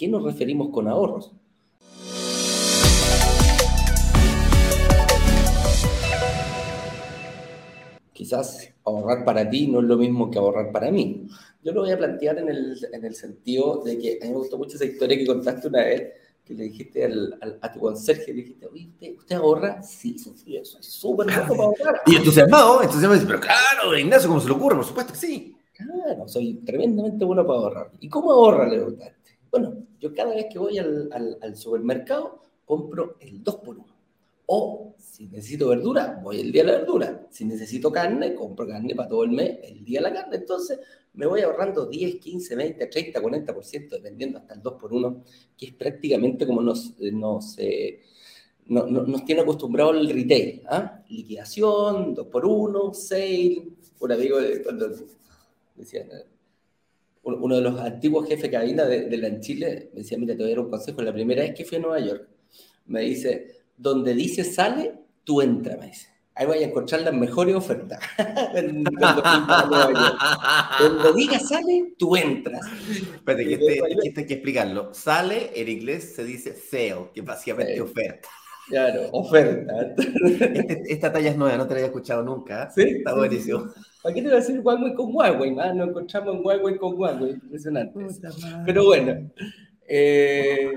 qué nos referimos con ahorros. Quizás ahorrar para ti no es lo mismo que ahorrar para mí. Yo lo voy a plantear en el, en el sentido de que a mí me gustó mucho esa historia que contaste una vez, que le dijiste al, a tu conserje, le dijiste, oye, ¿usted, ahorra? Sí, soy súper bueno para ahorrar. Y entusiasmado, entusiasmado, pero claro, Ignacio, ¿cómo se le ocurre? Por supuesto que sí. Claro, soy tremendamente bueno para ahorrar. ¿Y cómo ahorra, le preguntaste? Bueno, yo cada vez que voy al, al, al supermercado compro el 2 por 1 O si necesito verdura, voy el día de la verdura. Si necesito carne, compro carne para todo el mes, el día de la carne. Entonces me voy ahorrando 10, 15, 20, 30, 40%, dependiendo hasta el 2 por 1 que es prácticamente como nos, eh, nos, eh, no, nos tiene acostumbrado el retail. ¿ah? Liquidación, 2 por 1 sale. Un amigo cuando decía, uno de los antiguos jefes que había de, de la en Chile me decía, mira, te voy a dar un consejo. La primera vez que fui a Nueva York, me dice, donde dice sale, tú entra, me dice. Ahí voy a encontrar las mejores ofertas. Donde diga sale, tú entras. Espérate, que este, este hay que explicarlo. Sale, en inglés se dice sale, que básicamente oferta. Claro, oferta. Este, esta talla es nueva, no te la había escuchado nunca. Sí. Está buenísimo. ¿Para qué te voy a decir Huawei con Huawei? Ah, nos encontramos en Huawei con Huawei. Impresionante. Pero bueno. Eh,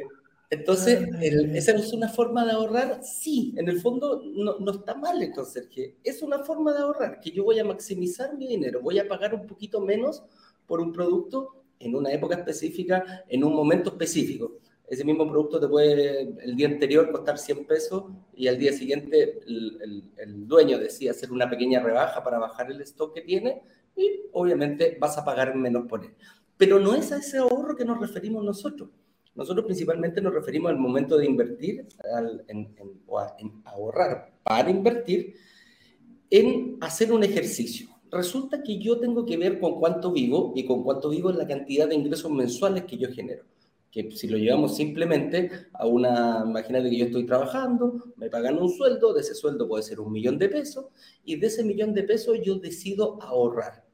entonces, ah, ¿esa es una forma de ahorrar? Sí, en el fondo no, no está mal el conserje. Es una forma de ahorrar, que yo voy a maximizar mi dinero, voy a pagar un poquito menos por un producto en una época específica, en un momento específico. Ese mismo producto te puede el día anterior costar 100 pesos y al día siguiente el, dueño decide hacer una pequeña rebaja para bajar el stock que tiene y obviamente vas a pagar menos por él. Pero no es a ese ahorro que nos referimos nosotros. Nosotros principalmente nos referimos al momento de invertir al, en, en, o a, ahorrar para invertir en hacer un ejercicio. Resulta que yo tengo que ver con cuánto vivo y con cuánto vivo es la cantidad de ingresos mensuales que yo genero. Que si lo llevamos simplemente a una, imagínate que yo estoy trabajando, me pagan un sueldo, de ese sueldo puede ser un millón de pesos, y de ese millón de pesos yo decido ahorrar.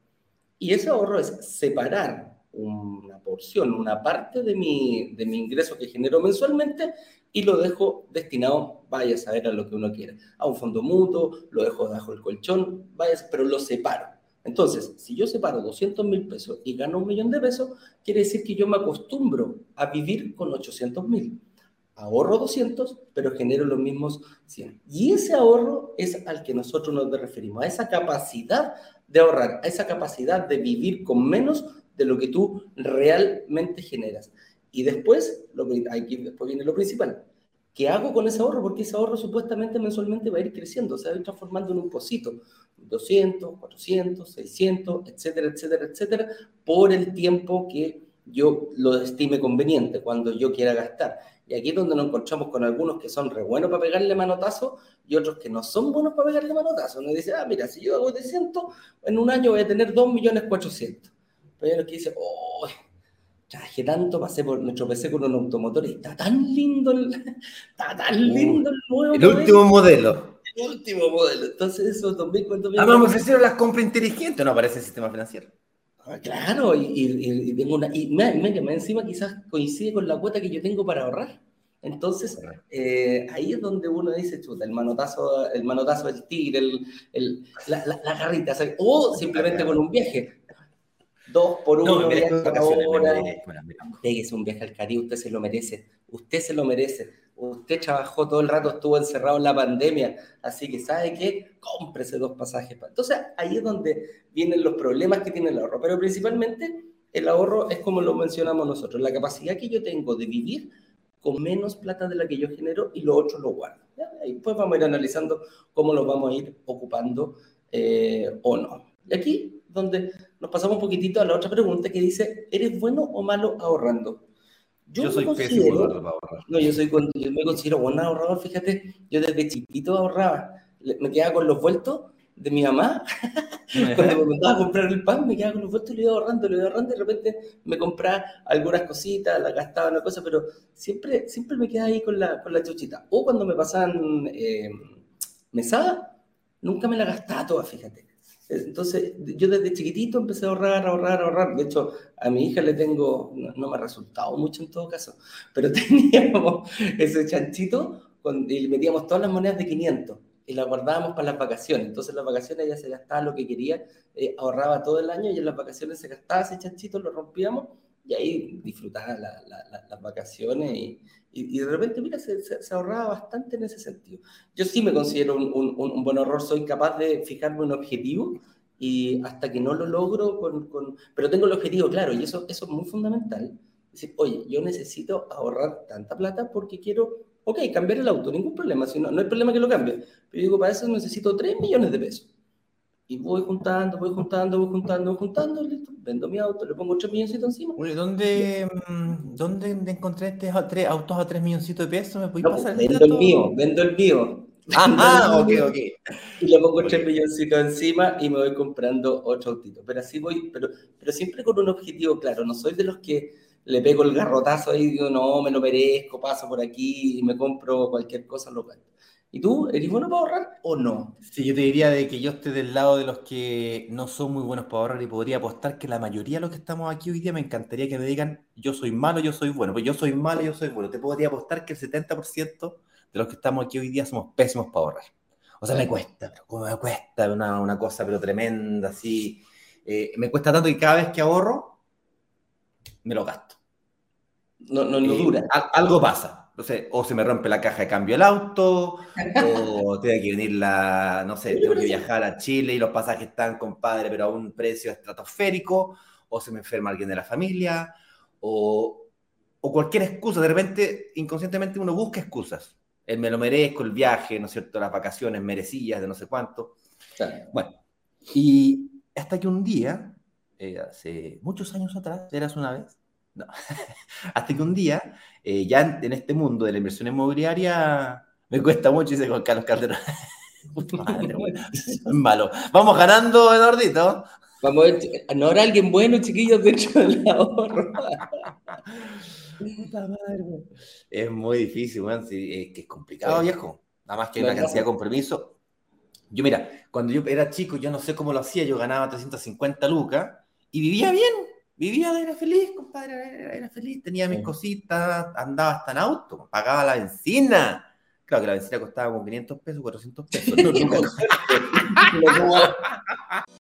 Y ese ahorro es separar una porción, una parte de mi, de mi ingreso que genero mensualmente y lo dejo destinado, vaya a saber a lo que uno quiera, a un fondo mutuo, lo dejo debajo del colchón, vaya, pero lo separo. Entonces, si yo separo 200 mil pesos y gano un millón de pesos, quiere decir que yo me acostumbro a vivir con 800 mil. Ahorro 200, pero genero los mismos 100. Y ese ahorro es al que nosotros nos referimos, a esa capacidad de ahorrar, a esa capacidad de vivir con menos de lo que tú realmente generas. Y después, lo aquí después viene lo principal. ¿Qué hago con ese ahorro? Porque ese ahorro supuestamente mensualmente va a ir creciendo, se va a ir transformando en un pocito. 200, 400, 600, etcétera, etcétera, etcétera, por el tiempo que yo lo estime conveniente, cuando yo quiera gastar. Y aquí es donde nos encontramos con algunos que son re buenos para pegarle manotazo y otros que no son buenos para pegarle manotazo. Uno dice, ah, mira, si yo hago 300, en un año voy a tener 2.400.000. Pero hay que oh, traje tanto, pasé por, nuestro PC con un automotor y está tan lindo el, está tan uh, lindo el nuevo El último modelo. El último modelo. Entonces, esos 2.000, ¿cuántos Ah, me ofrecieron las compras inteligentes, no aparece el sistema financiero. Ah, claro, y, y, y, tengo una. Y me, me, me, encima quizás coincide con la cuota que yo tengo para ahorrar. Entonces, eh, ahí es donde uno dice, chuta, el manotazo, el manotazo del tigre, el, el, la, la, la garrita, o simplemente con un viaje dos por uno, no, es un viaje al Caribe, usted se lo merece, usted se lo merece. Usted trabajó todo el rato, estuvo encerrado en la pandemia, así que ¿sabe qué? Cómprese dos pasajes. Entonces, ahí es donde vienen los problemas que tiene el ahorro, pero principalmente el ahorro es como lo mencionamos nosotros, la capacidad que yo tengo de vivir con menos plata de la que yo genero y lo otro lo guardo. ¿ya? Y después vamos a ir analizando cómo lo vamos a ir ocupando eh, o no. Y aquí donde nos pasamos un poquitito a la otra pregunta que dice, ¿eres bueno o malo ahorrando? Yo, yo soy pésimo ahorrar. No, yo, soy, yo me considero buen ahorrador, fíjate, yo desde chiquito ahorraba, me quedaba con los vueltos de mi mamá, cuando me mandaba a comprar el pan, me quedaba con los vueltos y lo iba ahorrando, lo iba ahorrando, y de repente me compraba algunas cositas, la gastaba una cosa, pero siempre, siempre me quedaba ahí con la, con la chuchita. O cuando me pasaban eh, mesada, nunca me la gastaba toda, fíjate Entonces, yo desde chiquitito empecé a ahorrar, ahorrar, ahorrar. De hecho, a mi hija le tengo, no, me ha resultado mucho en todo caso, pero teníamos ese chanchito y le metíamos todas las monedas de 500 y las guardábamos para las vacaciones. Entonces, en las vacaciones ella se gastaba lo que quería, eh, ahorraba todo el año y en las vacaciones se gastaba ese chanchito, lo rompíamos y ahí disfrutaba las vacaciones y, y, de repente, mira, se, se, ahorraba bastante en ese sentido. Yo sí me considero un, un, un, buen ahorro, soy capaz de fijarme un objetivo y hasta que no lo logro, con, con, pero tengo el objetivo claro y eso, eso es muy fundamental. Decir, oye, yo necesito ahorrar tanta plata porque quiero, ok, cambiar el auto, ningún problema, si no, no hay problema que lo cambie, pero digo, para eso necesito 3 millones de pesos y voy juntando, voy juntando, voy juntando, voy juntando, listo, vendo mi auto, le pongo 3 milloncitos encima. ¿dónde, mm, ¿dónde encontré estos tres autos a 3 milloncitos de pesos? ¿Me podéis pasar el Vendo el mío, vendo el mío. Ah, ok, ok. Y le pongo 3 milloncitos encima y me voy comprando otro autito. Pero así voy, pero, pero siempre con un objetivo claro. No soy de los que le pego el garrotazo ahí y digo, no, me lo merezco, paso por aquí y me compro cualquier cosa local. ¿Y tú, eres bueno para ahorrar o no? Sí, yo te diría de que yo esté del lado de los que no son muy buenos para ahorrar y podría apostar que la mayoría de los que estamos aquí hoy día me encantaría que me digan yo soy malo, yo soy bueno. Pues yo soy malo, yo soy bueno. Te podría apostar que el 70% de los que estamos aquí hoy día somos pésimos para ahorrar. O sea, me cuesta, pero como me cuesta una, una cosa pero tremenda, así. Eh, me cuesta tanto que cada vez que ahorro, me lo gasto. No, no, no dura. algo pasa o se me rompe la caja de cambio el auto, o tiene que venir la, no sé, tengo que viajar a Chile y los pasajes están, compadre, pero a un precio estratosférico, o se me enferma alguien de la familia, o, o cualquier excusa. De repente, inconscientemente uno busca excusas. El me lo merezco, el viaje, ¿no es cierto? Las vacaciones merecidas de no sé cuánto. Bueno, y hasta que un día, eh, hace muchos años atrás, eras una vez, no. Hasta que un día, eh, ya en, este mundo de la inversión inmobiliaria, me cuesta mucho, dice con Carlos Calderón. Madre, malo. Vamos ganando, Eduardito. Vamos ¿no habrá alguien bueno, chiquillos, dentro del ahorro? Es muy difícil, man. es que es complicado, viejo. Nada más que hay una cantidad de compromiso. Yo, mira, cuando yo era chico, yo no sé cómo lo hacía, yo ganaba 350 lucas y vivía bien vivía, era feliz, compadre, era, feliz, tenía mis cositas, andaba hasta en auto, pagaba la benzina. Claro que la benzina costaba como 500 pesos, 400 pesos.